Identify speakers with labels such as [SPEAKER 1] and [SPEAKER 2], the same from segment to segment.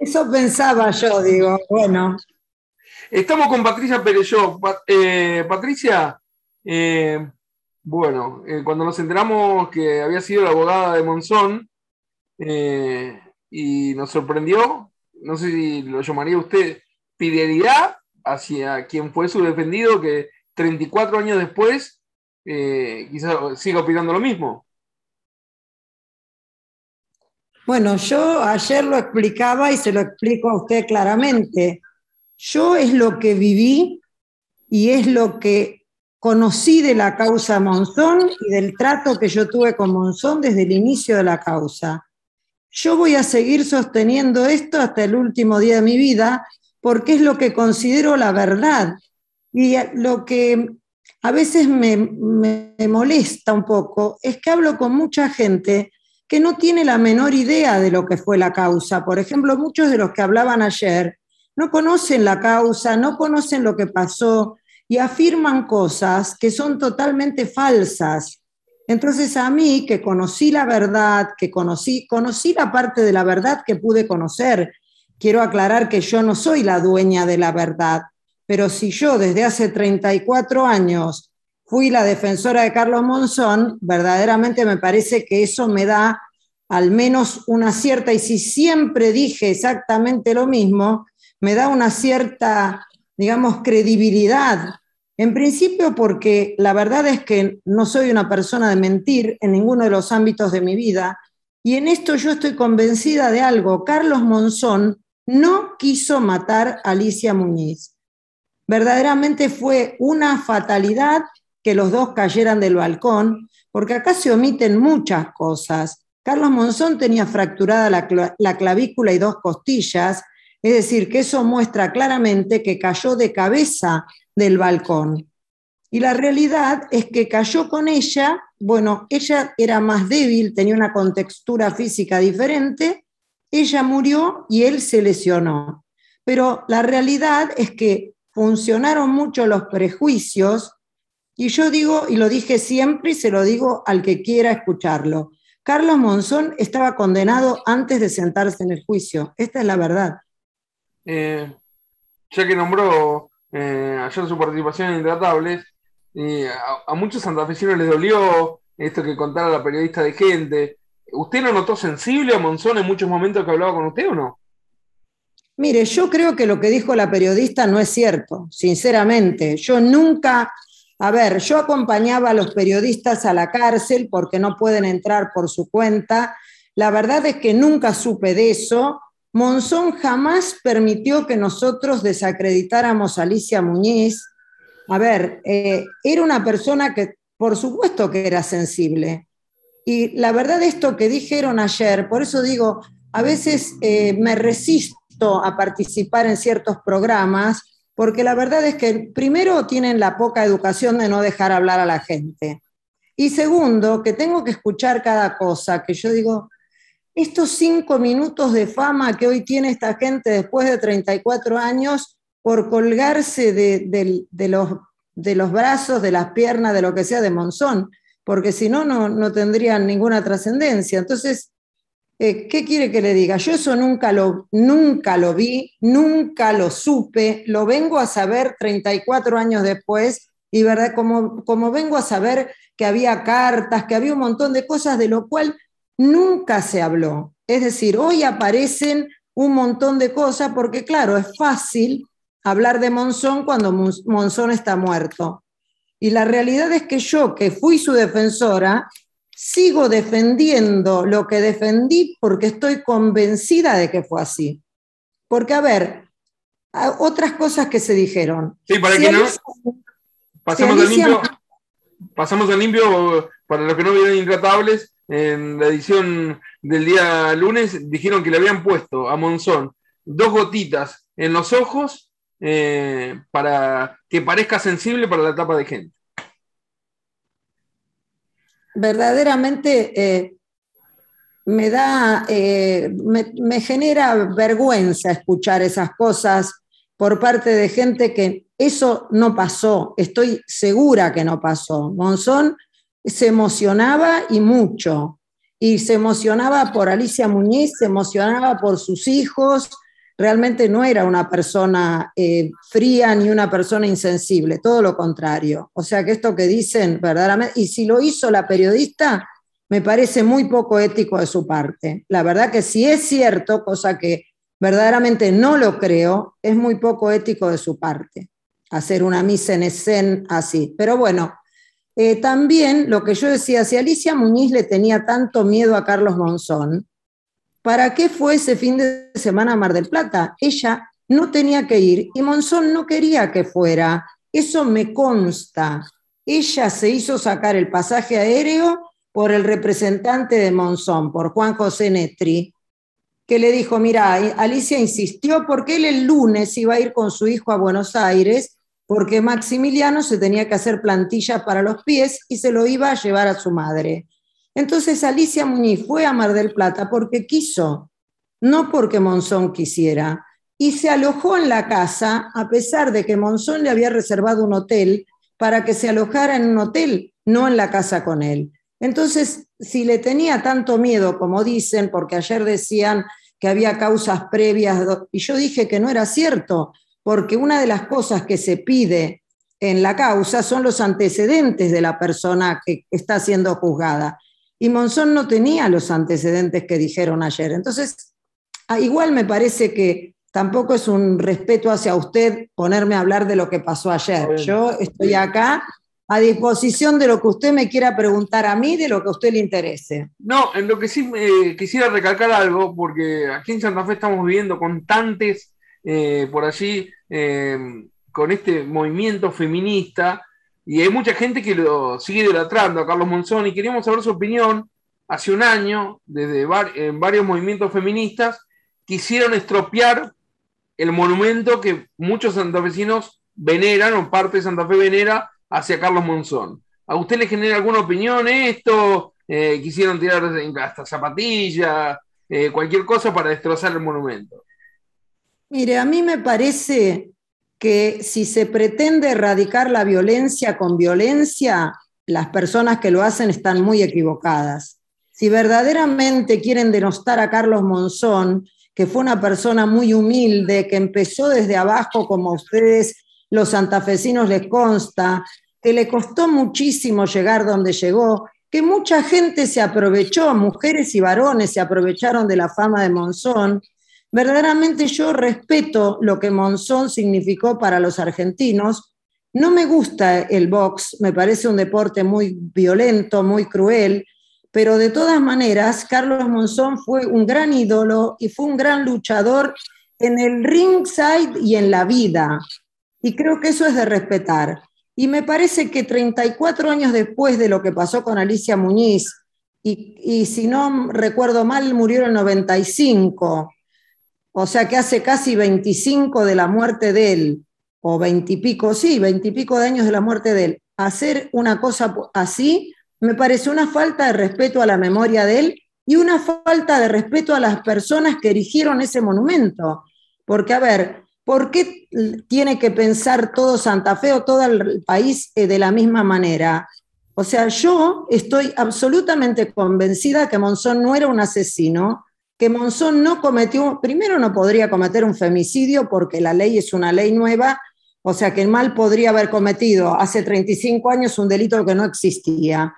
[SPEAKER 1] Eso pensaba yo, digo, bueno.
[SPEAKER 2] Estamos con Patricia Pereyó. Eh, Patricia, eh, bueno, eh, cuando nos enteramos que había sido la abogada de Monzón y nos sorprendió, no sé si lo llamaría usted fidelidad hacia quien fue su defendido, que 34 años después quizás siga opinando lo mismo.
[SPEAKER 1] Bueno, yo ayer lo explicaba y se lo explico a usted claramente. Yo es lo que viví y es lo que conocí de la causa Monzón y del trato que yo tuve con Monzón desde el inicio de la causa. Yo voy a seguir sosteniendo esto hasta el último día de mi vida porque es lo que considero la verdad. Y lo que a veces me, me molesta un poco es que hablo con mucha gente que no tiene la menor idea de lo que fue la causa. Por ejemplo, muchos de los que hablaban ayer no conocen la causa, no conocen lo que pasó y afirman cosas que son totalmente falsas. Entonces a mí, que conocí la verdad, que conocí, conocí la parte de la verdad que pude conocer, quiero aclarar que yo no soy la dueña de la verdad, pero si yo desde hace 34 años fui la defensora de Carlos Monzón, verdaderamente me parece que eso me da al menos una cierta, y si siempre dije exactamente lo mismo, me da una cierta, digamos, credibilidad. En principio porque la verdad es que no soy una persona de mentir en ninguno de los ámbitos de mi vida, y en esto yo estoy convencida de algo. Carlos Monzón no quiso matar a Alicia Muñiz. Verdaderamente fue una fatalidad que los dos cayeran del balcón, porque acá se omiten muchas cosas. Carlos Monzón tenía fracturada la, clavícula y dos costillas, es decir, que eso muestra claramente que cayó de cabeza del balcón. Y la realidad es que cayó con ella, bueno, ella era más débil, tenía una contextura física diferente, ella murió y él se lesionó. Pero la realidad es que funcionaron mucho los prejuicios y yo digo, y lo dije siempre y se lo digo al que quiera escucharlo, Carlos Monzón estaba condenado antes de sentarse en el juicio. Esta es la verdad.
[SPEAKER 2] Eh, ya que nombró eh, ayer su participación en Intratables, a, a, muchos santafesinos les dolió esto que contara la periodista de gente. ¿Usted lo notó sensible a Monzón en muchos momentos que hablaba con usted o no?
[SPEAKER 1] Mire, yo creo que lo que dijo la periodista no es cierto, sinceramente. Yo nunca a ver, yo acompañaba a los periodistas a la cárcel porque no pueden entrar por su cuenta. La verdad es que nunca supe de eso. Monzón jamás permitió que nosotros desacreditáramos a Alicia Muñiz. A ver, eh, era una persona que por supuesto que era sensible. Y la verdad esto que dijeron ayer, por eso digo, a veces eh, me resisto a participar en ciertos programas porque la verdad es que primero tienen la poca educación de no dejar hablar a la gente. Y segundo, que tengo que escuchar cada cosa, que yo digo, estos cinco minutos de fama que hoy tiene esta gente después de 34 años por colgarse de, los, brazos, de las piernas, de lo que sea de Monzón, porque si no, no tendrían ninguna trascendencia. Entonces, eh, ¿Qué quiere que le diga? Yo eso nunca lo, nunca lo vi, nunca lo supe, lo vengo a saber 34 años después y verdad, como, como vengo a saber que había cartas, que había un montón de cosas de lo cual nunca se habló. Es decir, hoy aparecen un montón de cosas porque claro, es fácil hablar de Monzón cuando Monzón está muerto. Y la realidad es que yo, que fui su defensora, sigo defendiendo lo que defendí porque estoy convencida de que fue así. Porque, a ver, otras cosas que se dijeron.
[SPEAKER 2] Sí, para que no. Pasamos al limpio. Pasamos al limpio, para los que no vieron Intratables, en la edición del día lunes, dijeron que le habían puesto a Monzón dos gotitas en los ojos eh, para que parezca sensible para la tapa de gente
[SPEAKER 1] verdaderamente eh, me da, eh, me, genera vergüenza escuchar esas cosas por parte de gente que eso no pasó, estoy segura que no pasó. Monzón se emocionaba y mucho, y se emocionaba por Alicia Muñiz, se emocionaba por sus hijos, realmente no era una persona eh, fría ni una persona insensible, todo lo contrario. O sea que esto que dicen verdaderamente, y si lo hizo la periodista, me parece muy poco ético de su parte. La verdad que si es cierto, cosa que verdaderamente no lo creo, es muy poco ético de su parte hacer una misa en escena así. Pero bueno, eh, también lo que yo decía, si Alicia Muñiz le tenía tanto miedo a Carlos Monzón, ¿para qué fue ese fin de semana a Mar del Plata? Ella no tenía que ir y Monzón no quería que fuera. Eso me consta. Ella se hizo sacar el pasaje aéreo por el representante de Monzón, por Juan José Netri, que le dijo, mira, Alicia insistió porque él el lunes iba a ir con su hijo a Buenos Aires porque Maximiliano se tenía que hacer plantilla para los pies y se lo iba a llevar a su madre. Entonces Alicia Muñiz fue a Mar del Plata porque quiso, no porque Monzón quisiera, y se alojó en la casa a pesar de que Monzón le había reservado un hotel para que se alojara en un hotel, no en la casa con él. Entonces, si le tenía tanto miedo, como dicen, porque ayer decían que había causas previas, y yo dije que no era cierto, porque una de las cosas que se pide en la causa son los antecedentes de la persona que está siendo juzgada. Y Monzón no tenía los antecedentes que dijeron ayer. Entonces, ah, igual me parece que tampoco es un respeto hacia usted ponerme a hablar de lo que pasó ayer. Yo estoy acá a disposición de lo que usted me quiera preguntar a mí, de lo que a usted le interese.
[SPEAKER 2] No, en lo que sí quisiera recalcar algo, porque aquí en Santa Fe estamos viviendo constantes eh, por allí eh, con este movimiento feminista y hay mucha gente que lo sigue idolatrando a Carlos Monzón y queríamos saber su opinión. Hace un año, desde varios movimientos feministas, quisieron estropear el monumento que muchos santafesinos veneran o parte de Santa Fe venera hacia Carlos Monzón. ¿A usted le genera alguna opinión esto? Eh, quisieron tirar hasta zapatillas, cualquier cosa para destrozar el monumento.
[SPEAKER 1] Mire, a mí me parece que si se pretende erradicar la violencia con violencia, las personas que lo hacen están muy equivocadas. Si verdaderamente quieren denostar a Carlos Monzón, que fue una persona muy humilde, que empezó desde abajo, como a ustedes los santafesinos les consta, que le costó muchísimo llegar donde llegó, que mucha gente se aprovechó, mujeres y varones se aprovecharon de la fama de Monzón, Verdaderamente yo respeto lo que Monzón significó para los argentinos. No me gusta el box, me parece un deporte muy violento, muy cruel, pero de todas maneras, Carlos Monzón fue un gran ídolo y fue un gran luchador en el ringside y en la vida. Y creo que eso es de respetar. Y me parece que 34 años después de lo que pasó con Alicia Muñiz, y, y si no recuerdo mal, murió en el 95, o sea que hace casi 25 de la muerte de él, o 20 y pico, sí, 20 y pico de años de la muerte de él, hacer una cosa así me parece una falta de respeto a la memoria de él y una falta de respeto a las personas que erigieron ese monumento. Porque, a ver, ¿por qué tiene que pensar todo Santa Fe o todo el país eh, de la misma manera? O sea, yo estoy absolutamente convencida que Monzón no era un asesino, que Monzón no cometió, primero no podría cometer un femicidio porque la ley es una ley nueva, o sea que el mal podría haber cometido hace 35 años un delito que no existía.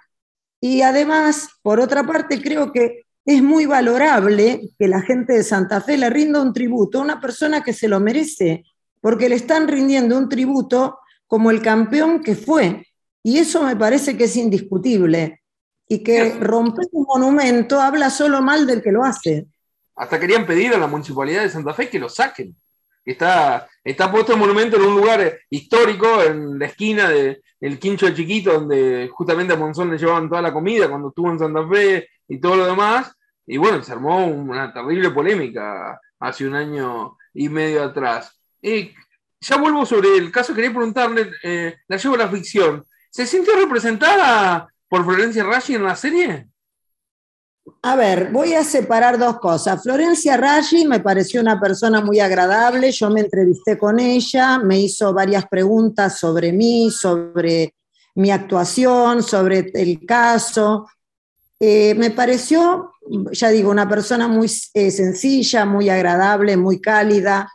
[SPEAKER 1] Y además, por otra parte, creo que es muy valorable que la gente de Santa Fe le rinda un tributo a una persona que se lo merece, porque le están rindiendo un tributo como el campeón que fue. Y eso me parece que es indiscutible y que romper un monumento habla solo mal del que lo hace.
[SPEAKER 2] Hasta querían pedir a la municipalidad de Santa Fe que lo saquen. Está, está puesto el monumento en un lugar histórico, en la esquina del el Quincho de Chiquito, donde justamente a Monzón le llevaban toda la comida cuando estuvo en Santa Fe y todo lo demás. Y bueno, se armó una terrible polémica hace un año y medio atrás. ya vuelvo sobre el caso, quería preguntarle, eh, la llevo a la ficción. ¿Se sintió representada por Florencia Raggi en la serie?
[SPEAKER 1] A ver, voy a separar dos cosas. Florencia Raggi me pareció una persona muy agradable, yo me entrevisté con ella, me hizo varias preguntas sobre mí, sobre mi actuación, sobre el caso. Eh, me pareció ya digo, una persona muy eh, sencilla, muy agradable, muy cálida.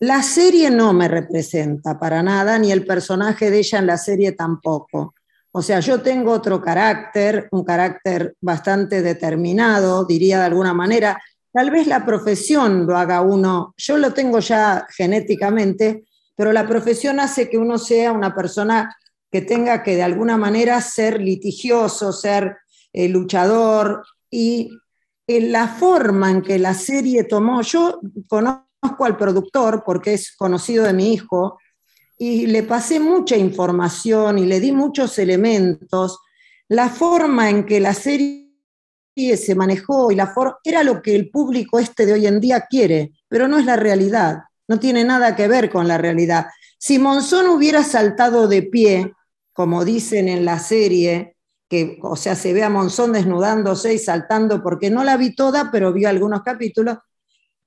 [SPEAKER 1] La serie no me representa para nada, ni el personaje de ella en la serie tampoco. O sea, yo tengo otro carácter, un carácter bastante determinado, diría de alguna manera. Tal vez la profesión lo haga uno, yo lo tengo ya genéticamente, pero la profesión hace que uno sea una persona que tenga que de alguna manera ser litigioso, ser eh, luchador. Y en la forma en que la serie tomó, yo conozco al productor porque es conocido de mi hijo, y le pasé mucha información y le di muchos elementos. La forma en que la serie se manejó y la forma era lo que el público este de hoy en día quiere, pero no es la realidad, no tiene nada que ver con la realidad. Si Monzón hubiera saltado de pie, como dicen en la serie, que, o sea, se ve a Monzón desnudándose y saltando, porque no la vi toda, pero vi algunos capítulos,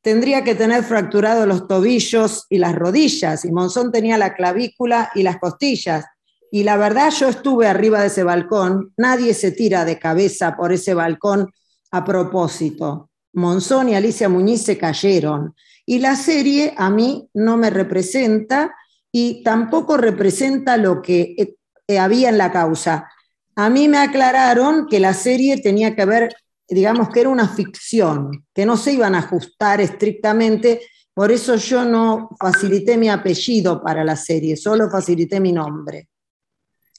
[SPEAKER 1] tendría que tener fracturados los tobillos y las rodillas, y Monzón tenía la clavícula y las costillas. Y la verdad, yo estuve arriba de ese balcón, nadie se tira de cabeza por ese balcón a propósito. Monzón y Alicia Muñiz se cayeron. Y la serie a mí no me representa y tampoco representa lo que eh, había en la causa. A mí me aclararon que la serie tenía que ver digamos que era una ficción, que no se iban a ajustar estrictamente, por eso yo no facilité mi apellido para la serie, solo facilité mi nombre.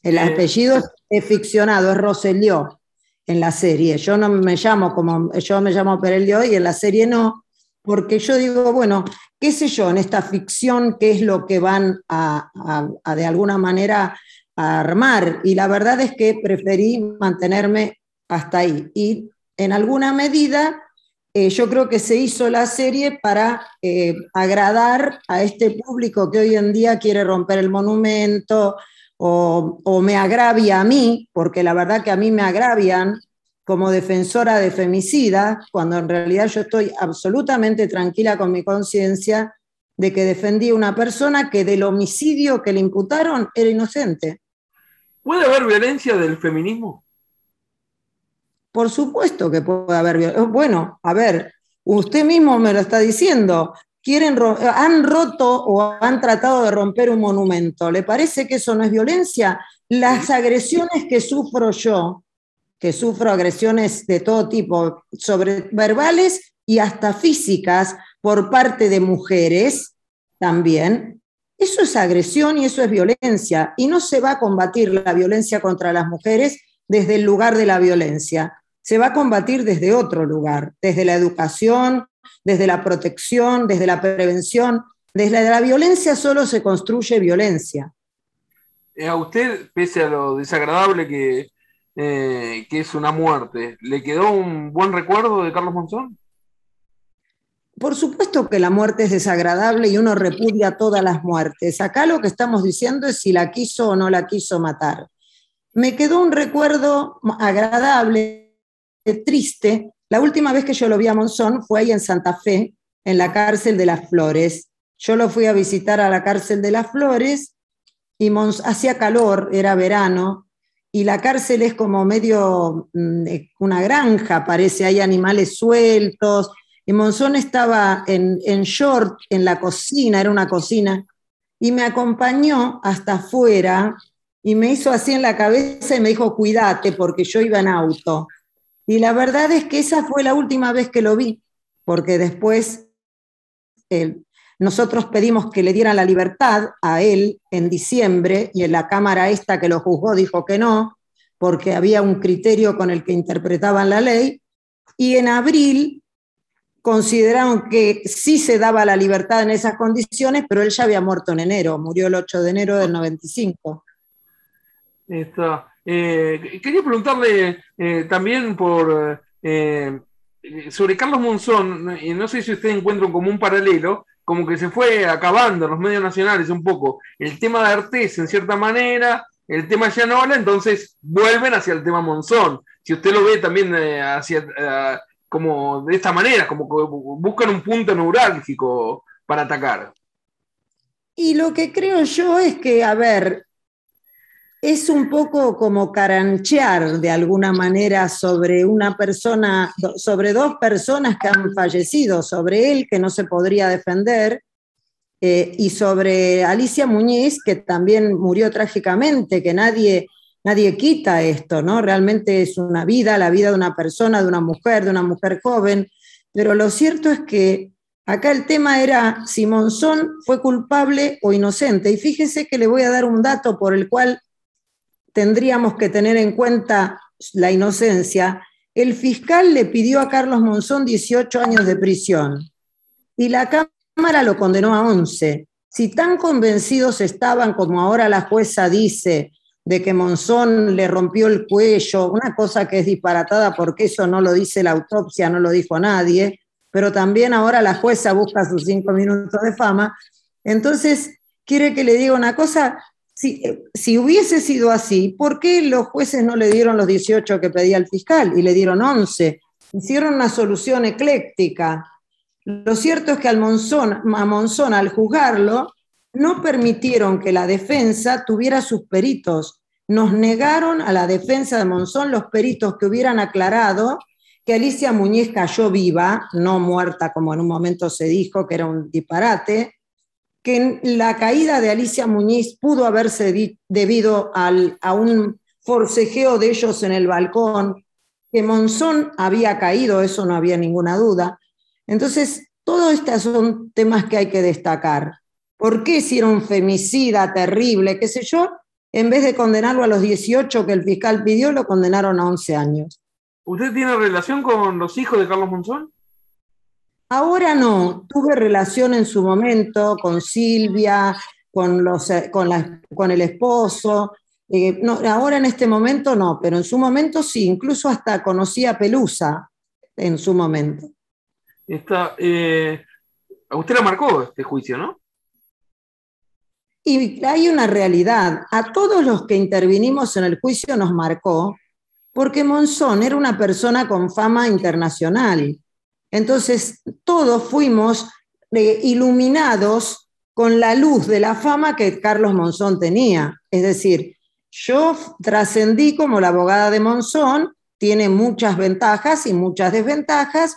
[SPEAKER 1] El apellido es ficcionado, es Roselló en la serie. Yo no me llamo como, yo me llamo Perelio y en la serie no, porque yo digo, bueno, qué sé yo, en esta ficción, qué es lo que van a, a de alguna manera a armar. Y la verdad es que preferí mantenerme hasta ahí. Y en alguna medida, eh, yo creo que se hizo la serie para eh, agradar a este público que hoy en día quiere romper el monumento o, o, me agravia a mí, porque la verdad que a mí me agravian como defensora de femicida, cuando en realidad yo estoy absolutamente tranquila con mi conciencia de que defendí a una persona que del homicidio que le imputaron era inocente.
[SPEAKER 2] ¿Puede haber violencia del feminismo?
[SPEAKER 1] Por supuesto que puede haber violencia. Bueno, a ver, usted mismo me lo está diciendo. Quieren, han roto o han tratado de romper un monumento. ¿Le parece que eso no es violencia? Las agresiones que sufro yo, que sufro agresiones de todo tipo, sobre verbales y hasta físicas por parte de mujeres también, eso es agresión y eso es violencia. Y no se va a combatir la violencia contra las mujeres desde el lugar de la violencia se va a combatir desde otro lugar, desde la educación, desde la protección, desde la prevención. Desde la violencia solo se construye violencia.
[SPEAKER 2] Eh, a usted, pese a lo desagradable que, eh, que es una muerte, ¿le quedó un buen recuerdo de Carlos Monzón?
[SPEAKER 1] Por supuesto que la muerte es desagradable y uno repudia todas las muertes. Acá lo que estamos diciendo es si la quiso o no la quiso matar. Me quedó un recuerdo agradable triste. La última vez que yo lo vi a Monzón fue ahí en Santa Fe, en la cárcel de las Flores. Yo lo fui a visitar a la cárcel de las Flores y hacía calor, era verano, y la cárcel es como medio mm, una granja, parece, hay animales sueltos. Y Monzón estaba en, en short en la cocina, era una cocina, y me acompañó hasta afuera y me hizo así en la cabeza y me dijo, cuídate, porque yo iba en auto. Y la verdad es que esa fue la última vez que lo vi, porque después nosotros pedimos que le dieran la libertad a él en diciembre y en la Cámara esta que lo juzgó dijo que no, porque había un criterio con el que interpretaban la ley, y en abril consideraron que sí se daba la libertad en esas condiciones, pero él ya había muerto en enero, murió el 8 de enero del 95.
[SPEAKER 2] Está. Eh, quería preguntarle eh, también por eh, sobre Carlos Monzón, y no sé si usted encuentra como un paralelo, como que se fue acabando en los medios nacionales un poco el tema de Artés en cierta manera, el tema Llanola, entonces vuelven hacia el tema Monzón. Si usted lo ve también hacia como de esta manera, como que buscan un punto neurálgico para atacar.
[SPEAKER 1] Y lo que creo yo es que, a ver, es un poco como caranchear de alguna manera sobre una persona, sobre dos personas que han fallecido, sobre él que no se podría defender eh, y sobre Alicia Muñiz que también murió trágicamente, que nadie, nadie quita esto, ¿no? Realmente es una vida, la vida de una persona, de una mujer, de una mujer joven, pero lo cierto es que acá el tema era si Monzón fue culpable o inocente. Y fíjese que le voy a dar un dato por el cual tendríamos que tener en cuenta la inocencia, el fiscal le pidió a Carlos Monzón 18 años de prisión y la Cámara lo condenó a 11. Si tan convencidos estaban como ahora la jueza dice de que Monzón le rompió el cuello, una cosa que es disparatada porque eso no lo dice la autopsia, no lo dijo nadie, pero también ahora la jueza busca sus cinco minutos de fama. Entonces, quiere que le diga una cosa, si, hubiese sido así, ¿por qué los jueces no le dieron los 18 que pedía el fiscal y le dieron 11? Hicieron una solución ecléctica. Lo cierto es que al Monzón, a Monzón, al juzgarlo, no permitieron que la defensa tuviera sus peritos. Nos negaron a la defensa de Monzón los peritos que hubieran aclarado que Alicia Muñiz cayó viva, no muerta como en un momento se dijo, que era un disparate, que la caída de Alicia Muñiz pudo haberse debido a un forcejeo de ellos en el balcón, que Monzón había caído, eso no había ninguna duda. Entonces, todos estos son temas que hay que destacar. ¿Por qué un femicida terrible, qué sé yo? En vez de condenarlo a los 18 que el fiscal pidió, lo condenaron a 11 años.
[SPEAKER 2] ¿Usted tiene relación con los hijos de Carlos Monzón?
[SPEAKER 1] Ahora no, tuve relación en su momento con Silvia, con, los, eh, con, con el esposo. Eh, no, ahora en este momento no, pero en su momento sí, incluso hasta conocí a Pelusa en su momento.
[SPEAKER 2] Está, eh, usted la marcó este juicio, ¿no?
[SPEAKER 1] Y hay una realidad, a todos los que intervinimos en el juicio nos marcó, porque Monzón era una persona con fama internacional entonces, todos fuimos eh, iluminados con la luz de la fama que Carlos Monzón tenía. Es decir, yo trascendí como la abogada de Monzón, tiene muchas ventajas y muchas desventajas.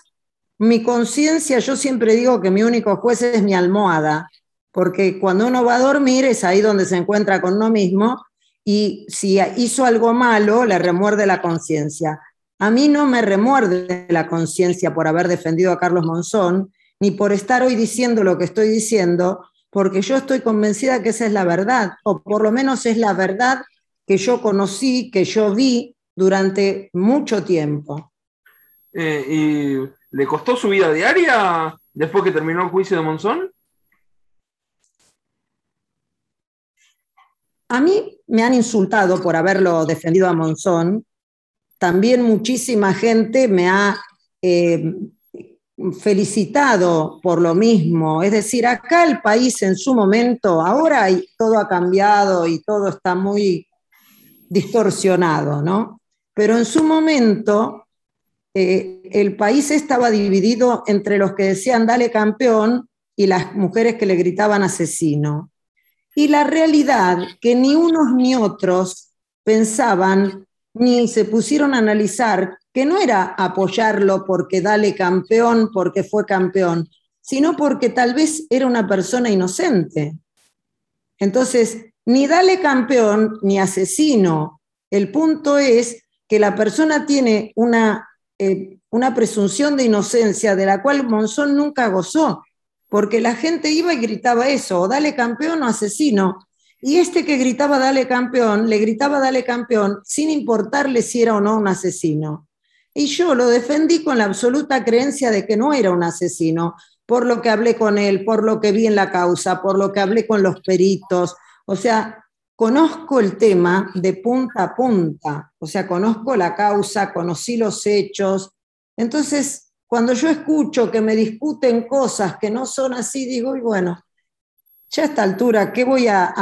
[SPEAKER 1] Mi conciencia, yo siempre digo que mi único juez es mi almohada, porque cuando uno va a dormir es ahí donde se encuentra con uno mismo y si hizo algo malo, le remuerde la conciencia. A mí no me remuerde la conciencia por haber defendido a Carlos Monzón, ni por estar hoy diciendo lo que estoy diciendo, porque yo estoy convencida que esa es la verdad, o por lo menos es la verdad que yo conocí, que yo vi durante mucho tiempo.
[SPEAKER 2] Eh, ¿Y le costó su vida diaria después que terminó el juicio de Monzón?
[SPEAKER 1] A mí me han insultado por haberlo defendido a Monzón, también muchísima gente me ha eh, felicitado por lo mismo. Es decir, acá el país en su momento, ahora todo ha cambiado y todo está muy distorsionado, ¿no? Pero en su momento eh, el país estaba dividido entre los que decían dale campeón y las mujeres que le gritaban asesino. Y la realidad que ni unos ni otros pensaban ni se pusieron a analizar que no era apoyarlo porque dale campeón, porque fue campeón, sino porque tal vez era una persona inocente. Entonces, ni dale campeón ni asesino. El punto es que la persona tiene una, eh, una presunción de inocencia de la cual Monzón nunca gozó, porque la gente iba y gritaba eso, o dale campeón o asesino, y este que gritaba dale campeón, le gritaba dale campeón sin importarle si era o no un asesino. Y yo lo defendí con la absoluta creencia de que no era un asesino, por lo que hablé con él, por lo que vi en la causa, por lo que hablé con los peritos. O sea, conozco el tema de punta a punta, o sea, conozco la causa, conocí los hechos. Entonces, cuando yo escucho que me discuten cosas que no son así, digo, y bueno, ya a esta altura, ¿qué voy a,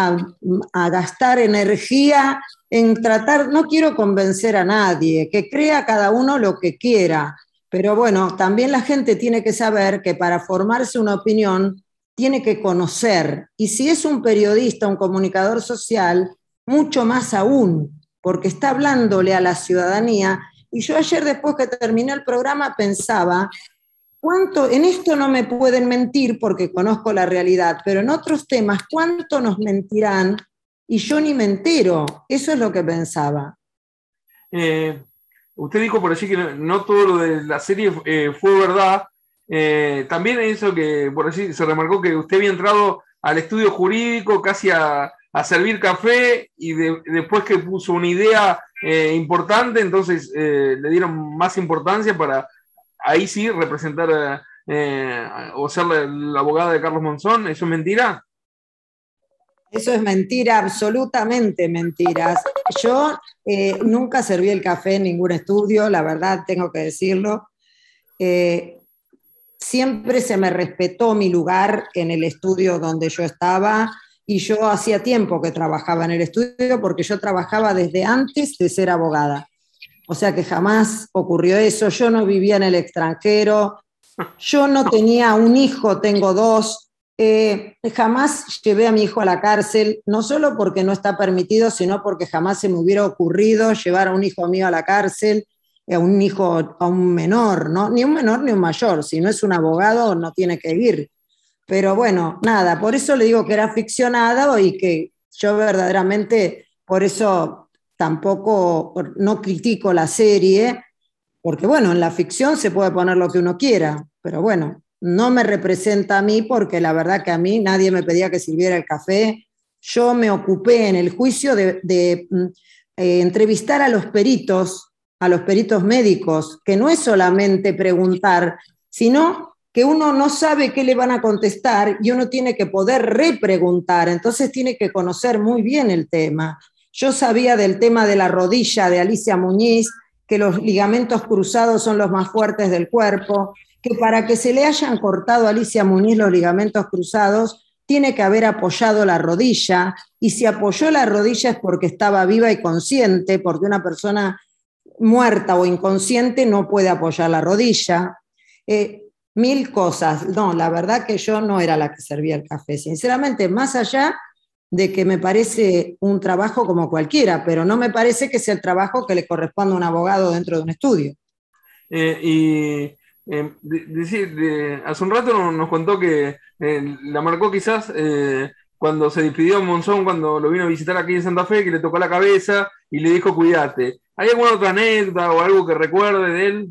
[SPEAKER 1] gastar energía en tratar? No quiero convencer a nadie, que crea cada uno lo que quiera, pero bueno, también la gente tiene que saber que para formarse una opinión tiene que conocer. Y si es un periodista, un comunicador social, mucho más aún, porque está hablándole a la ciudadanía. Y yo ayer, después que terminé el programa, pensaba, ¿cuánto, en esto no me pueden mentir porque conozco la realidad, pero en otros temas, ¿cuánto nos mentirán? Y yo ni me entero. Eso es lo que pensaba.
[SPEAKER 2] Eh, usted dijo por allí que no, todo lo de la serie eh, fue verdad. Eh, también eso que por allí se remarcó que usted había entrado al estudio jurídico casi a, servir café y después que puso una idea importante, entonces le dieron más importancia para ahí sí representar o ser la, abogada de Carlos Monzón. ¿Eso es mentira?
[SPEAKER 1] Eso es mentira, absolutamente mentiras. Yo eh, nunca serví el café en ningún estudio, la verdad tengo que decirlo. Eh, siempre se me respetó mi lugar en el estudio donde yo estaba y yo hacía tiempo que trabajaba en el estudio porque yo trabajaba desde antes de ser abogada. O sea que jamás ocurrió eso. Yo no vivía en el extranjero, yo no tenía un hijo, tengo dos, eh, jamás llevé a mi hijo a la cárcel, no solo porque no está permitido, sino porque jamás se me hubiera ocurrido llevar a un hijo mío a la cárcel, a un hijo, a un menor, ¿no? Ni un menor ni un mayor, si no es un abogado no tiene que ir. Pero bueno, nada, por eso le digo que era ficcionado y que yo verdaderamente, por eso tampoco, no critico la serie, porque bueno, en la ficción se puede poner lo que uno quiera, pero bueno, no me representa a mí porque la verdad que a mí nadie me pedía que sirviera el café. Yo me ocupé en el juicio de, mm, eh, entrevistar a los peritos, a los peritos médicos, que no es solamente preguntar, sino que uno no sabe qué le van a contestar y uno tiene que poder repreguntar, entonces tiene que conocer muy bien el tema. Yo sabía del tema de la rodilla de Alicia Muñiz, que los ligamentos cruzados son los más fuertes del cuerpo, que para que se le hayan cortado a Alicia Muñiz los ligamentos cruzados, tiene que haber apoyado la rodilla, y si apoyó la rodilla es porque estaba viva y consciente, porque una persona muerta o inconsciente no puede apoyar la rodilla. Eh, mil cosas. No, la verdad que yo no era la que servía el café. Sinceramente, más allá de que me parece un trabajo como cualquiera, pero no me parece que sea el trabajo que le corresponde a un abogado dentro de un estudio.
[SPEAKER 2] Eh, y eh, de, hace un rato nos, contó que eh, la marcó quizás cuando se despidió Monzón, cuando lo vino a visitar aquí en Santa Fe, que le tocó la cabeza y le dijo cuídate. ¿Hay alguna otra anécdota o algo que recuerde de él?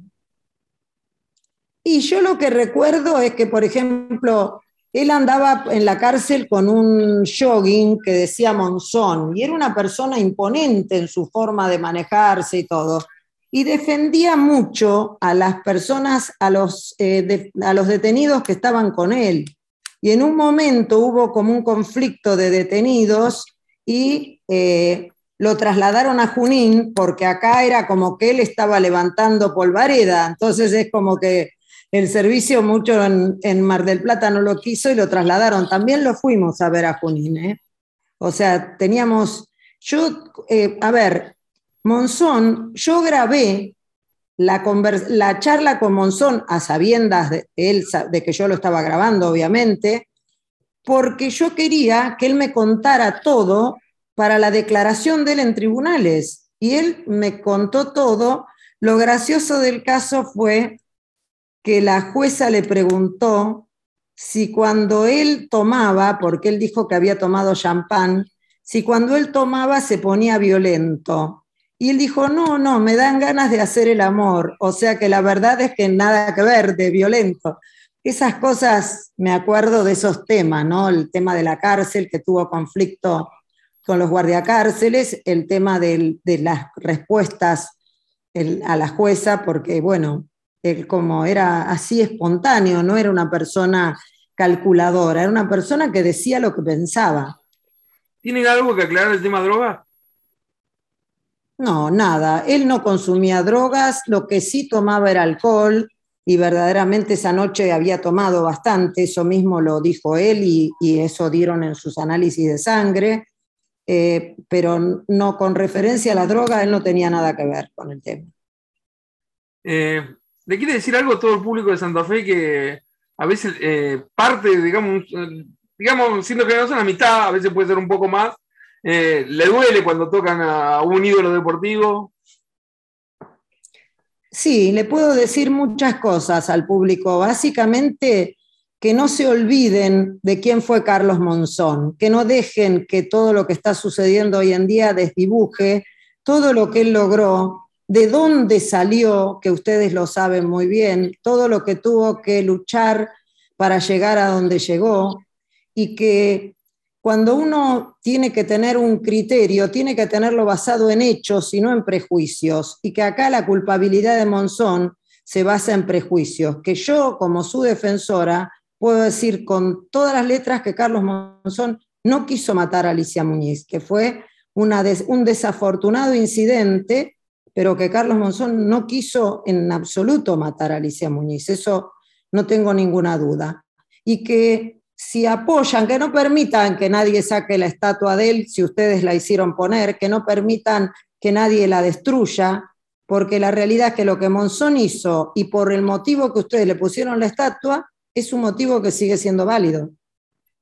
[SPEAKER 1] Y yo lo que recuerdo es que, por ejemplo, él andaba en la cárcel con un jogging que decía Monzón y era una persona imponente en su forma de manejarse y todo y defendía mucho a las personas, a los, eh, a los detenidos que estaban con él. Y en un momento hubo como un conflicto de detenidos y eh, lo trasladaron a Junín porque acá era como que él estaba levantando polvareda, entonces es como que el servicio mucho en, Mar del Plata no lo quiso y lo trasladaron. También lo fuimos a ver a Junín. ¿eh? O sea, teníamos, yo, a ver, Monzón, yo grabé la, la, charla con Monzón a sabiendas de, él, de que yo lo estaba grabando, obviamente, porque yo quería que él me contara todo para la declaración de él en tribunales. Y él me contó todo. Lo gracioso del caso fue que la jueza le preguntó si cuando él tomaba, porque él dijo que había tomado champán, si cuando él tomaba se ponía violento. Y él dijo, no, no, me dan ganas de hacer el amor. O sea que la verdad es que nada que ver de violento. Esas cosas, me acuerdo de esos temas, ¿no? El tema de la cárcel, que tuvo conflicto con los guardiacárceles, el tema de las respuestas a la jueza, porque, bueno, él como era así espontáneo, no era una persona calculadora, era una persona que decía lo que pensaba.
[SPEAKER 2] ¿Tienen algo que aclarar el tema droga?
[SPEAKER 1] No, nada. Él no consumía drogas, lo que sí tomaba era alcohol y verdaderamente esa noche había tomado bastante, eso mismo lo dijo él y, eso dieron en sus análisis de sangre, eh, pero no con referencia a la droga, él no tenía nada que ver con el tema.
[SPEAKER 2] Eh, ¿Le quiere decir algo a todo el público de Santa Fe que a veces eh, parte, digamos, digamos, siendo que no son la mitad, a veces puede ser un poco más, Eh, ¿Le duele cuando tocan a un ídolo deportivo?
[SPEAKER 1] Sí, le puedo decir muchas cosas al público. Básicamente, que no se olviden de quién fue Carlos Monzón, que no dejen que todo lo que está sucediendo hoy en día desdibuje todo lo que él logró, de dónde salió, que ustedes lo saben muy bien, todo lo que tuvo que luchar para llegar a donde llegó y que cuando uno tiene que tener un criterio, tiene que tenerlo basado en hechos y no en prejuicios, y que acá la culpabilidad de Monzón se basa en prejuicios, que yo como su defensora puedo decir con todas las letras que Carlos Monzón no quiso matar a Alicia Muñiz, que fue un desafortunado incidente, pero que Carlos Monzón no quiso en absoluto matar a Alicia Muñiz, eso no tengo ninguna duda. Y que si apoyan, que no permitan que nadie saque la estatua de él, si ustedes la hicieron poner, que no permitan que nadie la destruya, porque la realidad es que lo que Monzón hizo y por el motivo que ustedes le pusieron la estatua, es un motivo que sigue siendo válido.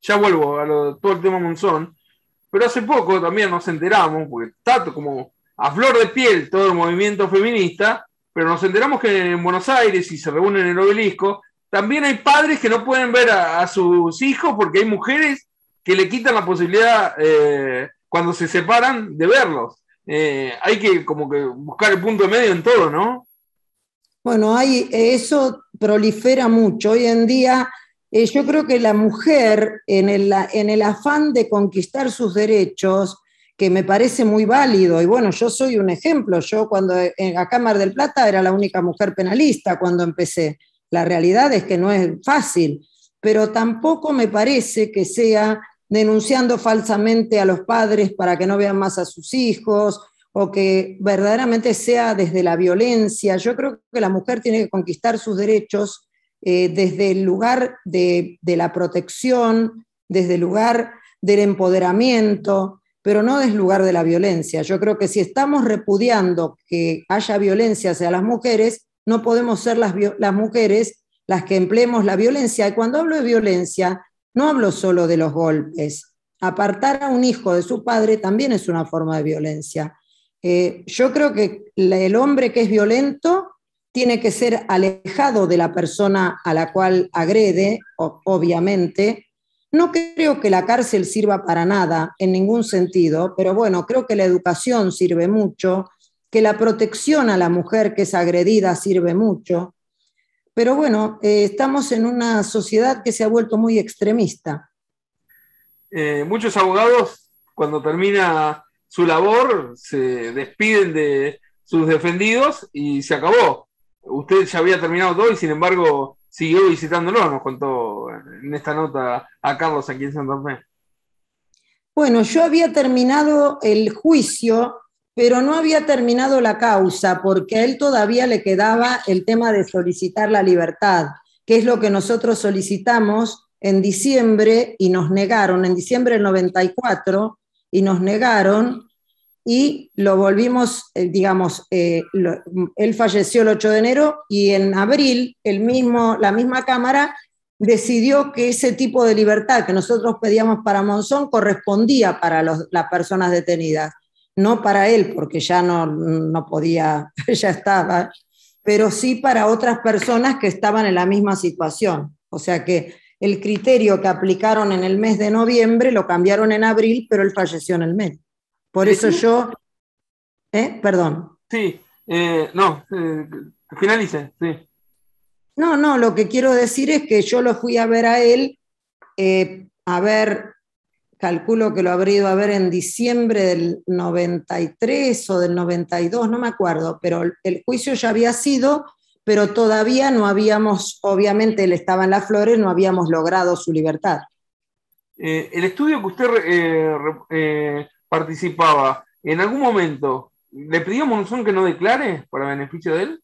[SPEAKER 2] Ya vuelvo a todo el tema Monzón, pero hace poco también nos enteramos, porque está como a flor de piel todo el movimiento feminista, pero nos enteramos que en Buenos Aires, y se reúnen en el obelisco, también hay padres que no pueden ver a, sus hijos porque hay mujeres que le quitan la posibilidad eh, cuando se separan de verlos. Eh, hay que como que buscar el punto medio en todo, ¿no?
[SPEAKER 1] Bueno, hay, eso prolifera mucho. Hoy en día eh, yo creo que la mujer en el, en el afán de conquistar sus derechos, que me parece muy válido, y bueno, yo soy un ejemplo, yo cuando en la Cámara del Plata era la única mujer penalista cuando empecé. La realidad es que no es fácil, pero tampoco me parece que sea denunciando falsamente a los padres para que no vean más a sus hijos o que verdaderamente sea desde la violencia. Yo creo que la mujer tiene que conquistar sus derechos eh, desde el lugar de, la protección, desde el lugar del empoderamiento, pero no el lugar de la violencia. Yo creo que si estamos repudiando que haya violencia hacia las mujeres, no podemos ser las, las mujeres las que empleemos la violencia. Y cuando hablo de violencia, no hablo solo de los golpes. Apartar a un hijo de su padre también es una forma de violencia. Eh, yo creo que el hombre que es violento tiene que ser alejado de la persona a la cual agrede, obviamente. No creo que la cárcel sirva para nada, en ningún sentido, pero bueno, creo que la educación sirve mucho, que la protección a la mujer que es agredida sirve mucho. Pero bueno, eh, estamos en una sociedad que se ha vuelto muy extremista.
[SPEAKER 2] Eh, muchos abogados, cuando termina su labor, se despiden de sus defendidos y se acabó. Usted ya había terminado todo y sin embargo siguió visitándolo, nos contó en esta nota a Carlos aquí en Santa Fe.
[SPEAKER 1] Bueno, yo había terminado el juicio pero no había terminado la causa porque a él todavía le quedaba el tema de solicitar la libertad, que es lo que nosotros solicitamos en diciembre y nos negaron, en diciembre del 94, y nos negaron y lo volvimos, eh, digamos, eh, él falleció el 8 de enero y en abril el mismo, la misma Cámara decidió que ese tipo de libertad que nosotros pedíamos para Monzón correspondía para las personas detenidas no para él, porque ya no, no podía, ya estaba, pero sí para otras personas que estaban en la misma situación. O sea que el criterio que aplicaron en el mes de noviembre lo cambiaron en abril, pero él falleció en el mes. Por eso yo... ¿Eh? Perdón.
[SPEAKER 2] Sí, eh, no, eh, finalice, sí.
[SPEAKER 1] No, no, lo que quiero decir es que yo lo fui a ver a él, eh, a ver calculo que lo habría ido a ver en diciembre del 93 o del 92, no me acuerdo, pero el juicio ya había sido, pero todavía no habíamos, obviamente él estaba en las flores, no habíamos logrado su libertad.
[SPEAKER 2] Eh, el estudio que usted eh, participaba, ¿en algún momento le pidió a Monzón que no declare para beneficio de él?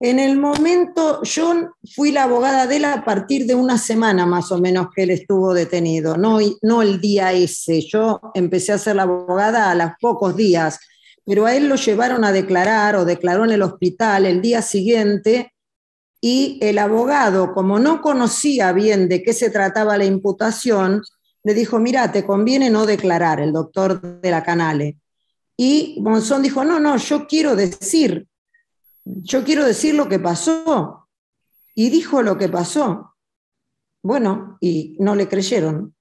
[SPEAKER 1] En el momento, yo fui la abogada de él a partir de una semana más o menos que él estuvo detenido, no, no el día ese. Yo empecé a ser la abogada a los pocos días, pero a él lo llevaron a declarar o declaró en el hospital el día siguiente y el abogado, como no conocía bien de qué se trataba la imputación, le dijo, mira, te conviene no declarar, el doctor de la Canale. Y Monzón dijo, no, no, yo quiero decir, yo quiero decir lo que pasó. Y dijo lo que pasó. Bueno, y no le creyeron.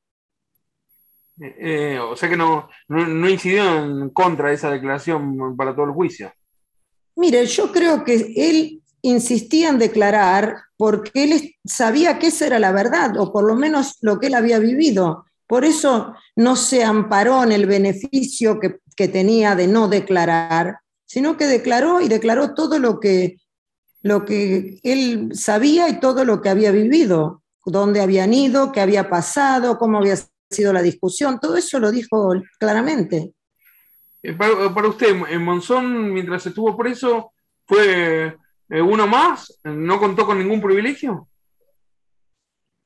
[SPEAKER 2] Eh, eh, o sea que no, no, incidió en contra de esa declaración para todo el juicio.
[SPEAKER 1] Mire, yo creo que él insistía en declarar porque él sabía que esa era la verdad, o por lo menos lo que él había vivido. Por eso no se amparó en el beneficio que, que tenía de no declarar, sino que declaró y declaró todo lo que, lo que él sabía y todo lo que había vivido, dónde habían ido, qué había pasado, cómo había sido la discusión, todo eso lo dijo claramente.
[SPEAKER 2] Eh, para, usted, en Monzón, mientras estuvo preso, fue eh, uno más, no contó con ningún privilegio.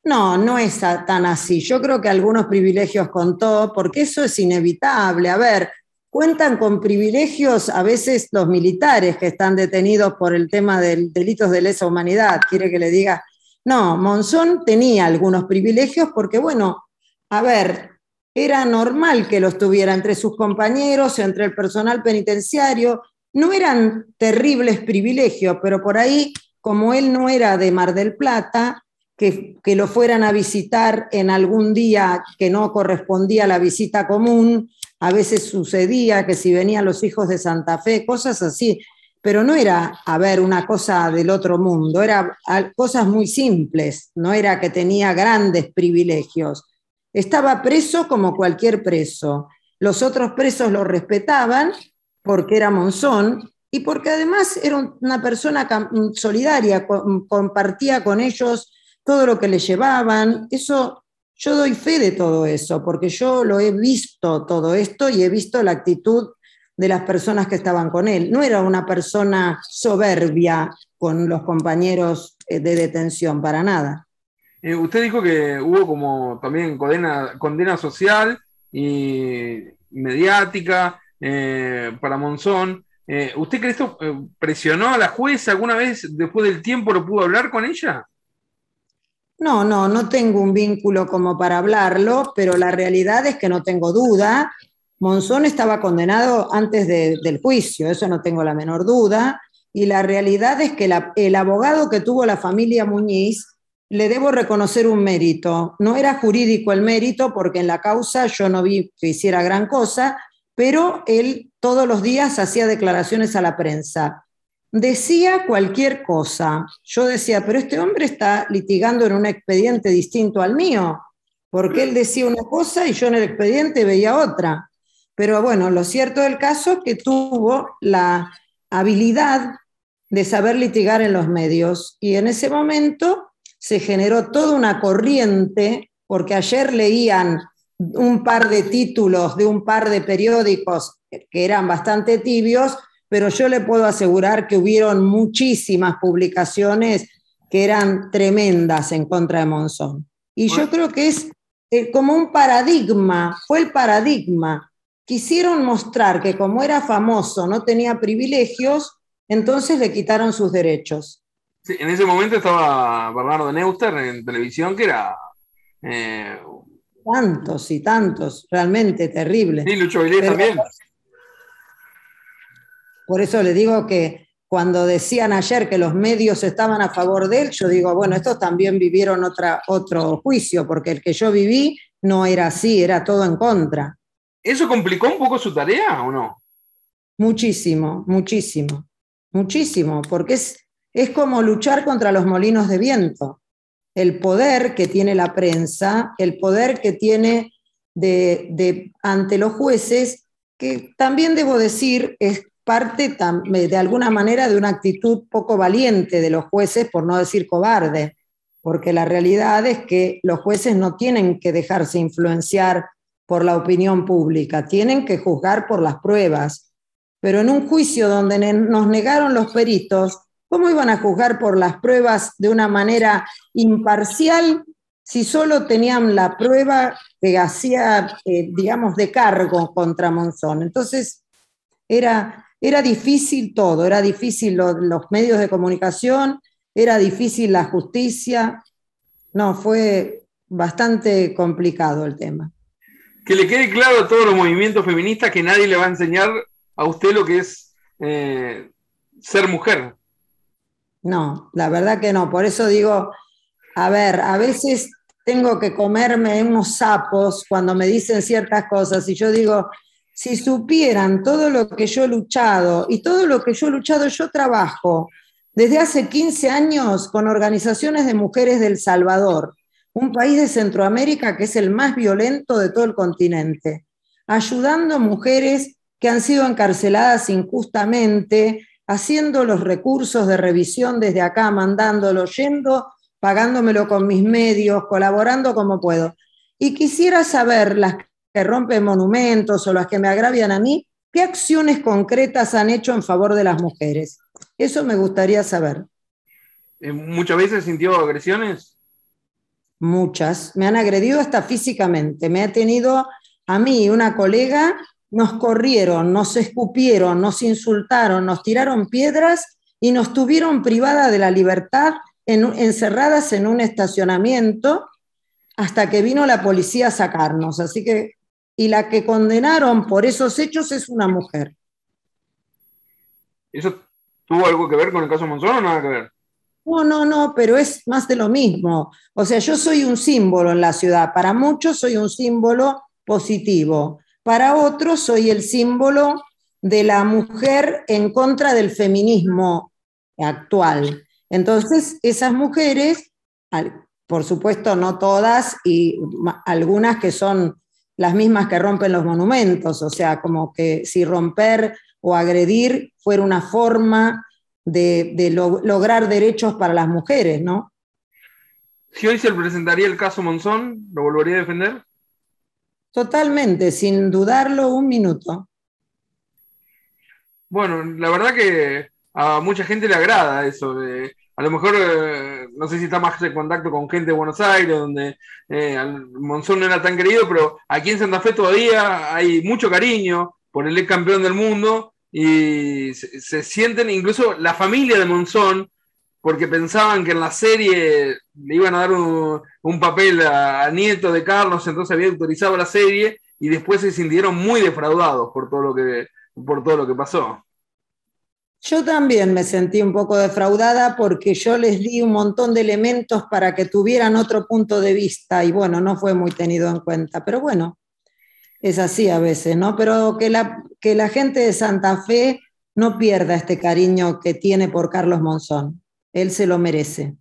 [SPEAKER 1] No, no es tan así. Yo creo que algunos privilegios contó, porque eso es inevitable. A ver, cuentan con privilegios a veces los militares que están detenidos por el tema de delitos de lesa humanidad. ¿Quiere que le diga? No, Monzón tenía algunos privilegios porque, bueno, a ver, era normal que los tuviera entre sus compañeros, entre el personal penitenciario. No eran terribles privilegios, pero por ahí, como él no era de Mar del Plata, que, lo fueran a visitar en algún día que no correspondía a la visita común, a veces sucedía que si venían los hijos de Santa Fe, cosas así, pero no era, a ver, una cosa del otro mundo, era cosas muy simples, no era que tenía grandes privilegios. Estaba preso como cualquier preso. Los otros presos lo respetaban porque era Monzón y porque además era una persona solidaria, compartía con ellos todo lo que le llevaban. Eso, yo doy fe de todo eso, porque yo lo he visto todo esto y he visto la actitud de las personas que estaban con él. No era una persona soberbia con los compañeros eh, de detención, para nada.
[SPEAKER 2] Eh, usted dijo que hubo como también condena, social y mediática eh, para Monzón. ¿Usted cree esto presionó a la jueza alguna vez después del tiempo lo pudo hablar con ella?
[SPEAKER 1] No, no, no tengo un vínculo como para hablarlo, pero la realidad es que no tengo duda. Monzón estaba condenado antes del juicio, eso no tengo la menor duda. Y la realidad es que el abogado que tuvo la familia Muñiz le debo reconocer un mérito. No era jurídico el mérito porque en la causa yo no vi que hiciera gran cosa, pero él todos los días hacía declaraciones a la prensa. Decía cualquier cosa. Yo decía, pero este hombre está litigando en un expediente distinto al mío, porque él decía una cosa y yo en el expediente veía otra. Pero bueno, lo cierto del caso es que tuvo la habilidad de saber litigar en los medios y en ese momento se generó toda una corriente, porque ayer leían un par de títulos de un par de periódicos que eran bastante tibios, pero yo le puedo asegurar que hubieron muchísimas publicaciones que eran tremendas en contra de Monzón. Y yo creo que es eh, como un paradigma, fue el paradigma. Quisieron mostrar que como era famoso, no tenía privilegios, entonces le quitaron sus derechos
[SPEAKER 2] en ese momento estaba Bernardo Neuster en televisión, que era.
[SPEAKER 1] Eh, tantos y tantos, realmente terrible.
[SPEAKER 2] Sí, Lucho Vilés también.
[SPEAKER 1] Por eso le digo que cuando decían ayer que los medios estaban a favor de él, yo digo, bueno, estos también vivieron otra, otro juicio, porque el que yo viví no era así, era todo en contra.
[SPEAKER 2] ¿Eso complicó un poco su tarea o no?
[SPEAKER 1] Muchísimo, muchísimo, muchísimo, porque es, es como luchar contra los molinos de viento. El poder que tiene la prensa, el poder que tiene de, ante los jueces, que también debo decir es parte de alguna manera de una actitud poco valiente de los jueces, por no decir cobarde, porque la realidad es que los jueces no tienen que dejarse influenciar por la opinión pública, tienen que juzgar por las pruebas. Pero en un juicio donde nos negaron los peritos, ¿Cómo iban a juzgar por las pruebas de una manera imparcial si solo tenían la prueba que hacía, eh, digamos, de cargo contra Monzón? Entonces, era, era difícil todo, era difícil los medios de comunicación, era difícil la justicia. No, fue, bastante complicado el tema.
[SPEAKER 2] Que le quede claro a todos los movimientos feministas que nadie le va a enseñar a usted lo que es eh, ser mujer.
[SPEAKER 1] No, la verdad que no. Por eso digo, a ver, a veces tengo que comerme unos sapos cuando me dicen ciertas cosas y yo digo, si supieran todo lo que yo he luchado y todo lo que yo he luchado, yo trabajo desde hace 15 años con organizaciones de mujeres del Salvador, un país de Centroamérica que es el más violento de todo el continente, ayudando a mujeres que han sido encarceladas injustamente, haciendo los recursos de revisión desde acá, mandándolo, yendo, pagándomelo con mis medios, colaborando como puedo. Y quisiera saber las que rompen monumentos o las que me agravian a mí, ¿qué acciones concretas han hecho en favor de las mujeres? Eso me gustaría saber.
[SPEAKER 2] Eh, ¿Muchas veces sintió agresiones?
[SPEAKER 1] Muchas. Me han agredido hasta físicamente. Me ha tenido a mí una colega, nos corrieron, nos escupieron, nos insultaron, nos tiraron piedras y nos tuvieron privada de la libertad encerradas en un estacionamiento hasta que vino la policía a sacarnos. Así que y la que condenaron por esos hechos es una mujer.
[SPEAKER 2] ¿Eso tuvo algo que ver con el caso Monzón o nada que ver?
[SPEAKER 1] No, no, no, pero es más de lo mismo. O sea, yo soy un símbolo en la ciudad. Para muchos soy un símbolo positivo. Para otros soy el símbolo de la mujer en contra del feminismo actual. Entonces, esas mujeres, por supuesto no todas, y algunas que son las mismas que rompen los monumentos, o sea, como que si romper o agredir fuera una forma de, lograr derechos para las mujeres, ¿no?
[SPEAKER 2] Si hoy se presentaría el caso Monzón, ¿lo volvería a defender?
[SPEAKER 1] Totalmente, sin dudarlo un minuto.
[SPEAKER 2] Bueno, la verdad que a mucha gente le agrada eso de a lo mejor, eh, no sé si está más en contacto con gente de Buenos Aires, donde eh, Monzón no era tan querido, pero aquí en Santa Fe todavía hay mucho cariño por el ex campeón del mundo y se, sienten incluso la familia de Monzón, porque pensaban que en la serie le iban a dar un, papel a, Nieto de Carlos, entonces había autorizado la serie y después se sintieron muy defraudados por todo lo que, por todo lo que pasó.
[SPEAKER 1] Yo también me sentí un poco defraudada porque yo les di un montón de elementos para que tuvieran otro punto de vista y bueno, no fue muy tenido en cuenta, pero bueno, es así a veces, ¿no? Pero que la, que la gente de Santa Fe no pierda este cariño que tiene por Carlos Monzón, él se lo merece.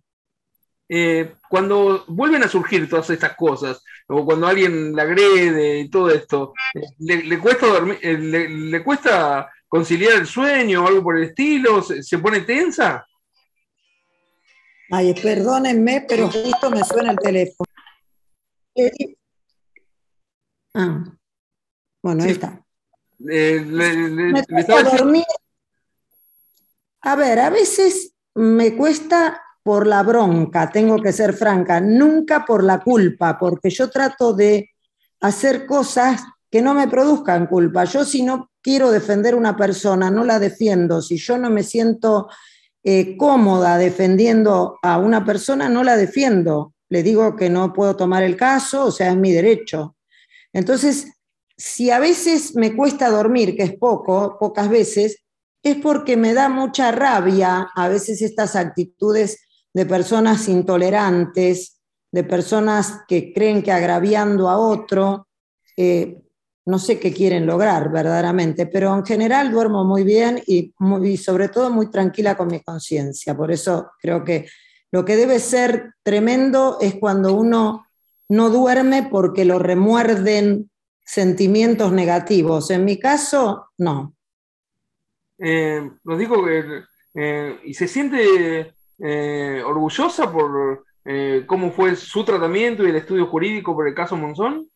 [SPEAKER 2] Eh, cuando vuelven a surgir todas estas cosas, o cuando alguien le agrede y todo esto, ¿le, cuesta dormir, eh, le cuesta conciliar el sueño o algo por el estilo? ¿Se, pone tensa?
[SPEAKER 1] Ay, perdónenme, pero justo me suena el teléfono. Ah, bueno, ahí está. Eh, me dormir. A ver, a veces me cuesta por la bronca, tengo que ser franca, nunca por la culpa, porque yo trato de hacer cosas que no me produzcan culpa. Yo si no quiero defender una persona, no la defiendo. Si yo no me siento eh, cómoda defendiendo a una persona, no la defiendo. Le digo que no puedo tomar el caso, o sea, es mi derecho. Entonces, si a veces me cuesta dormir, que es poco, pocas veces, es porque me da mucha rabia a veces estas actitudes de personas intolerantes, de personas que creen que agraviando a otro eh, no sé qué quieren lograr verdaderamente, pero en general duermo muy bien y, sobre todo muy tranquila con mi conciencia. Por eso creo que lo que debe ser tremendo es cuando uno no duerme porque lo remuerden sentimientos negativos. En mi caso, no.
[SPEAKER 2] Eh, nos dijo que eh, y se siente eh, orgullosa por cómo fue su tratamiento y el estudio jurídico por el caso Monzón.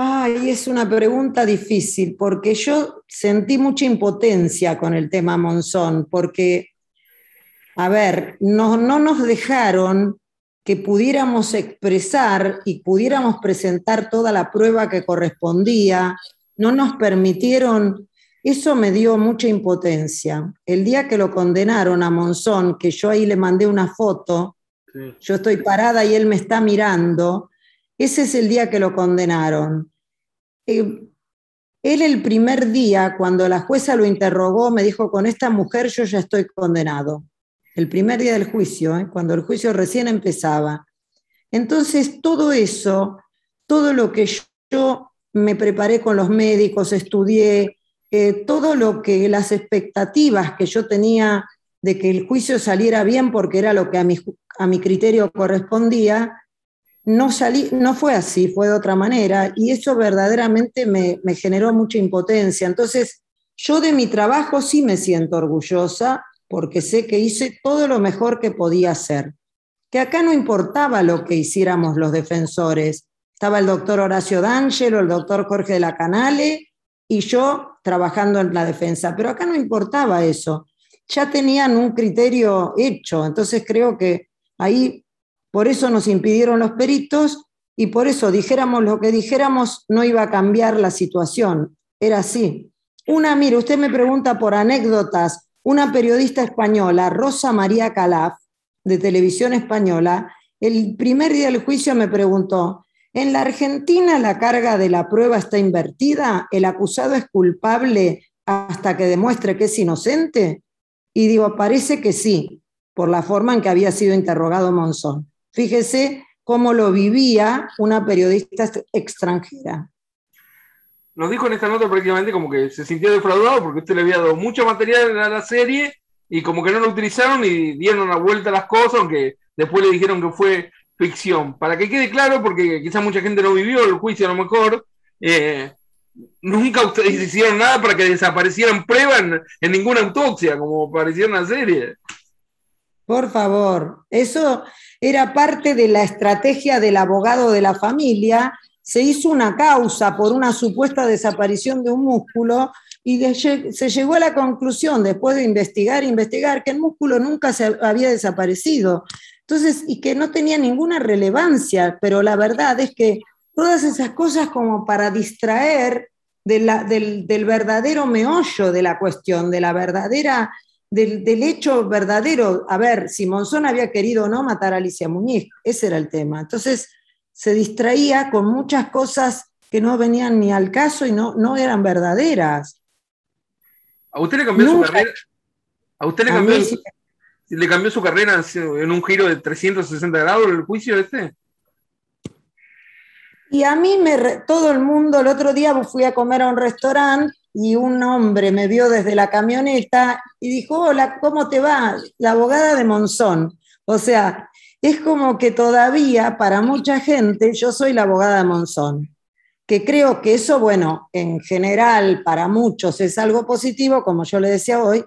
[SPEAKER 1] Ay, es una pregunta difícil, porque yo sentí mucha impotencia con el tema Monzón, porque, a ver, no, no nos dejaron que pudiéramos expresar y pudiéramos presentar toda la prueba que correspondía, no nos permitieron, eso me dio mucha impotencia. El día que lo condenaron a Monzón, que yo ahí le mandé una foto, yo estoy parada y él me está mirando, ese es el día que lo condenaron. Eh, él el primer día, cuando la jueza lo interrogó, me dijo, con esta mujer yo ya estoy condenado. El primer día del juicio, ¿eh? cuando el juicio recién empezaba. Entonces, todo eso, todo lo que yo me preparé con los médicos, estudié, eh, todo lo que las expectativas que yo tenía de que el juicio saliera bien porque era lo que a mi, a mi criterio correspondía, no, salí, no fue así, fue de otra manera, y eso verdaderamente me, me generó mucha impotencia. Entonces, yo de mi trabajo sí me siento orgullosa porque sé que hice todo lo mejor que podía hacer. Que acá no importaba lo que hiciéramos los defensores. Estaba el doctor Horacio D'Angelo, el doctor Jorge de la Canale y yo trabajando en la defensa, pero acá no importaba eso. Ya tenían un criterio hecho, entonces creo que ahí por eso nos impidieron los peritos y por eso dijéramos lo que dijéramos no iba a cambiar la situación. Era así. Una, mire, usted me pregunta por anécdotas. Una periodista española, Rosa María Calaf, de Televisión Española, el primer día del juicio me preguntó, ¿en la Argentina la carga de la prueba está invertida? ¿El acusado es culpable hasta que demuestre que es inocente? Y digo, parece que sí, por la forma en que había sido interrogado Monzón. Fíjese cómo lo vivía una periodista extranjera.
[SPEAKER 2] Nos dijo en esta nota prácticamente como que se sintió defraudado porque usted le había dado mucho material a la serie y como que no lo utilizaron y dieron la vuelta a las cosas, aunque después le dijeron que fue ficción. Para que quede claro, porque quizás mucha gente no vivió el juicio a lo mejor, eh, nunca ustedes hicieron nada para que desaparecieran pruebas en, ninguna autopsia, como parecía en la serie.
[SPEAKER 1] Por favor, eso era parte de la estrategia del abogado de la familia. Se hizo una causa por una supuesta desaparición de un músculo y se llegó a la conclusión, después de investigar, investigar, que el músculo nunca se había desaparecido. Entonces, y que no tenía ninguna relevancia, pero la verdad es que todas esas cosas como para distraer del, del, verdadero meollo de la cuestión, de la verdadera, del, del, hecho verdadero. A ver, si Monzón había querido o no matar a Alicia Muñiz, ese era el tema. Entonces, se distraía con muchas cosas que no venían ni al caso y no, no eran verdaderas.
[SPEAKER 2] ¿A usted le cambió su carrera? ¿A usted le cambió, le cambió su carrera en un giro de 360 grados el juicio este?
[SPEAKER 1] Y a mí me todo el mundo, el otro día fui a comer a un restaurante y un hombre me vio desde la camioneta y dijo, hola, ¿cómo te va? La abogada de Monzón. O sea, es como que todavía para mucha gente yo soy la abogada de Monzón que creo que eso, bueno, en general para muchos es algo positivo, como yo le decía hoy,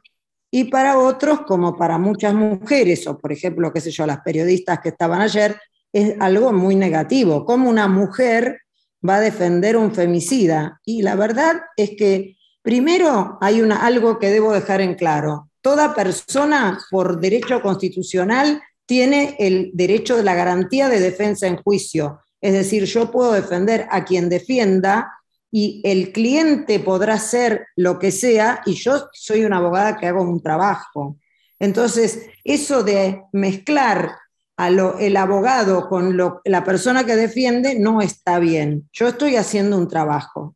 [SPEAKER 1] y para otros, como para muchas mujeres, o por ejemplo, qué sé yo, las periodistas que estaban ayer, es algo muy negativo. ¿Cómo una mujer va a defender un femicida? Y la verdad es que primero hay una, algo que debo dejar en claro. Toda persona, por derecho constitucional, tiene el derecho de la garantía de defensa en juicio. Es decir, yo puedo defender a quien defienda y el cliente podrá ser lo que sea y yo soy una abogada que hago un trabajo. Entonces, eso de mezclar a el abogado con la persona que defiende no está bien. Yo estoy haciendo un trabajo.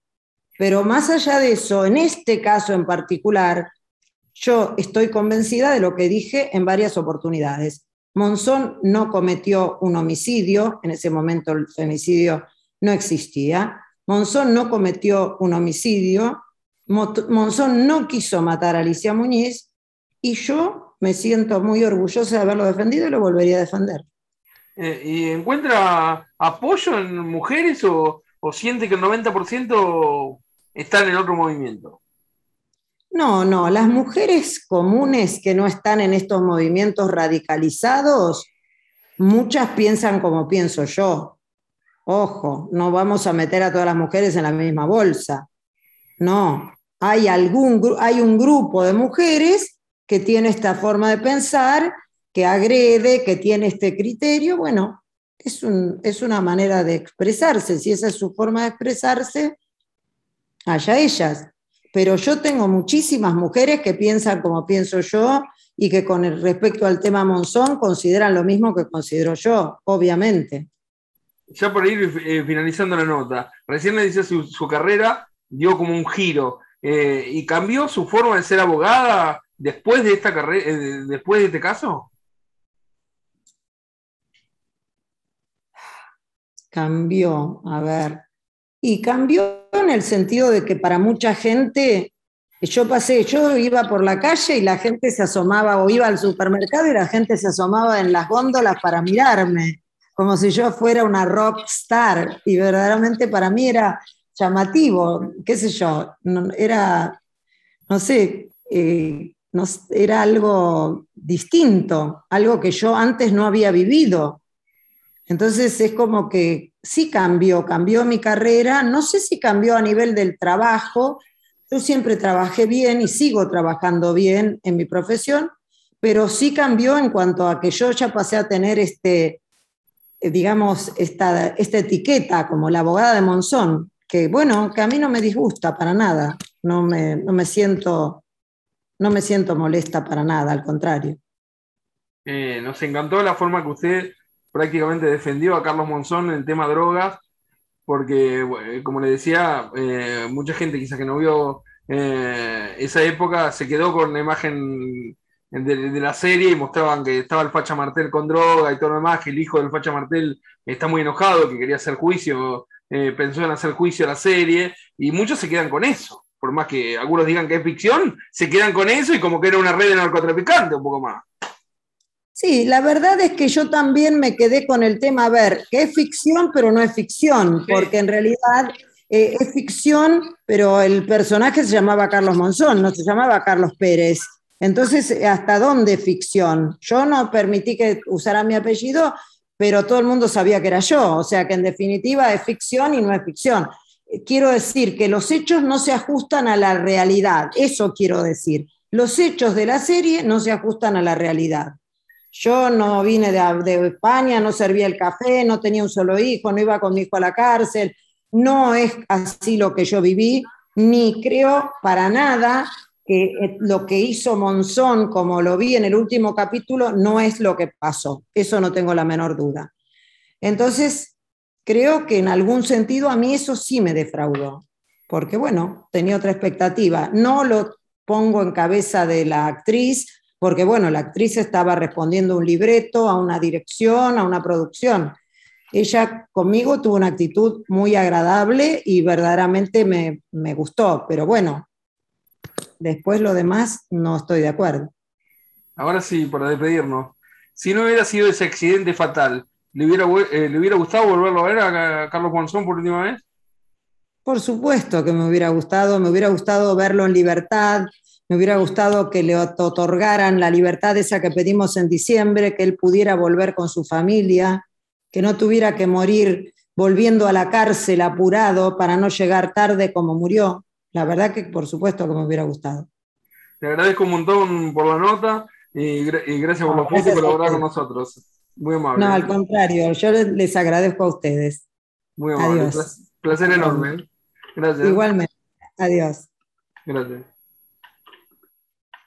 [SPEAKER 1] Pero más allá de eso, en este caso en particular, yo estoy convencida de lo que dije en varias oportunidades. Monzón no cometió un homicidio, en ese momento el femicidio no existía. Monzón no cometió un homicidio, Monzón no quiso matar a Alicia Muñiz y yo me siento muy orgullosa de haberlo defendido y lo volvería a defender.
[SPEAKER 2] Eh, ¿Y encuentra apoyo en mujeres o, o siente que el 90% están en otro movimiento?
[SPEAKER 1] No, no, las mujeres comunes que no están en estos movimientos radicalizados, muchas piensan como pienso yo. Ojo, no vamos a meter a todas las mujeres en la misma bolsa. No, hay, algún, hay un grupo de mujeres que tiene esta forma de pensar, que agrede, que tiene este criterio. Bueno, es, es una manera de expresarse. Si esa es su forma de expresarse, allá ellas pero yo tengo muchísimas mujeres que piensan como pienso yo y que con respecto al tema Monzón consideran lo mismo que considero yo, obviamente.
[SPEAKER 2] Ya por ir eh, finalizando la nota, recién le dice su, carrera dio como un giro eh, y cambió su forma de ser abogada después de esta carrera, eh, después de este caso.
[SPEAKER 1] Cambió, a ver, y cambió en el sentido de que para mucha gente yo pasé, yo iba por la calle y la gente se asomaba, o iba al supermercado y la gente se asomaba en las góndolas para mirarme, como si yo fuera una rock star. Y verdaderamente para mí era llamativo, qué sé yo, era, no sé, eh, era algo distinto, algo que yo antes no había vivido. Entonces es como que sí cambió, cambió mi carrera, no sé si cambió a nivel del trabajo, yo siempre trabajé bien y sigo trabajando bien en mi profesión, pero sí cambió en cuanto a que yo ya pasé a tener este, eh, digamos, esta, esta etiqueta como la abogada de Monzón, que bueno, que a mí no me disgusta para nada, no me, no me siento, no me siento molesta para nada, al contrario.
[SPEAKER 2] Eh, nos encantó la forma que usted prácticamente defendió a Carlos Monzón en el tema drogas porque, como le decía, eh, mucha gente quizás que no vio eh, esa época se quedó con la imagen de, la serie y mostraban que estaba el Facha Martel con droga y todo lo demás, que el hijo del Facha Martel está muy enojado, que quería hacer juicio, eh, pensó en hacer juicio a la serie, y muchos se quedan con eso. Por más que algunos digan que es ficción, se quedan con eso y como que era una red de narcotraficantes un poco más.
[SPEAKER 1] Sí, la verdad es que yo también me quedé con el tema, a ver, que es ficción, pero no es ficción, porque en realidad eh, es ficción, pero el personaje se llamaba Carlos Monzón, no se llamaba Carlos Pérez. Entonces, ¿hasta dónde ficción? Yo no permití que usara mi apellido, pero todo el mundo sabía que era yo, o sea que en definitiva es ficción y no es ficción. Quiero decir que los hechos no se ajustan a la realidad, eso quiero decir. Los hechos de la serie no se ajustan a la realidad. Yo no vine de, España, no servía el café, no tenía un solo hijo, no iba con mi hijo a la cárcel. No es así lo que yo viví, ni creo para nada que eh, lo que hizo Monzón, como lo vi en el último capítulo, no es lo que pasó. Eso no tengo la menor duda. Entonces, creo que en algún sentido a mí eso sí me defraudó, porque bueno, tenía otra expectativa. No lo pongo en cabeza de la actriz, porque bueno, la actriz estaba respondiendo un libreto, a una dirección, a una producción. Ella conmigo tuvo una actitud muy agradable y verdaderamente me, me gustó, pero bueno, después lo demás no estoy de acuerdo.
[SPEAKER 2] Ahora sí, para despedirnos. Si no hubiera sido ese accidente fatal, ¿le hubiera, eh, ¿le hubiera gustado volverlo a ver a Carlos Monzón por última vez?
[SPEAKER 1] Por supuesto que me hubiera gustado, me hubiera gustado verlo en libertad, me hubiera gustado que le otorgaran la libertad esa que pedimos en diciembre, que él pudiera volver con su familia, que no tuviera que morir volviendo a la cárcel apurado para no llegar tarde como murió. La verdad que por supuesto que me hubiera gustado.
[SPEAKER 2] Te agradezco un montón por la nota y, gracias por los puntos y por colaborar con nosotros. Muy amable.
[SPEAKER 1] No, al contrario, yo les, agradezco a ustedes.
[SPEAKER 2] Muy amable. Adiós. Placer enorme.
[SPEAKER 1] Gracias. Igualmente. Adiós.
[SPEAKER 2] Gracias.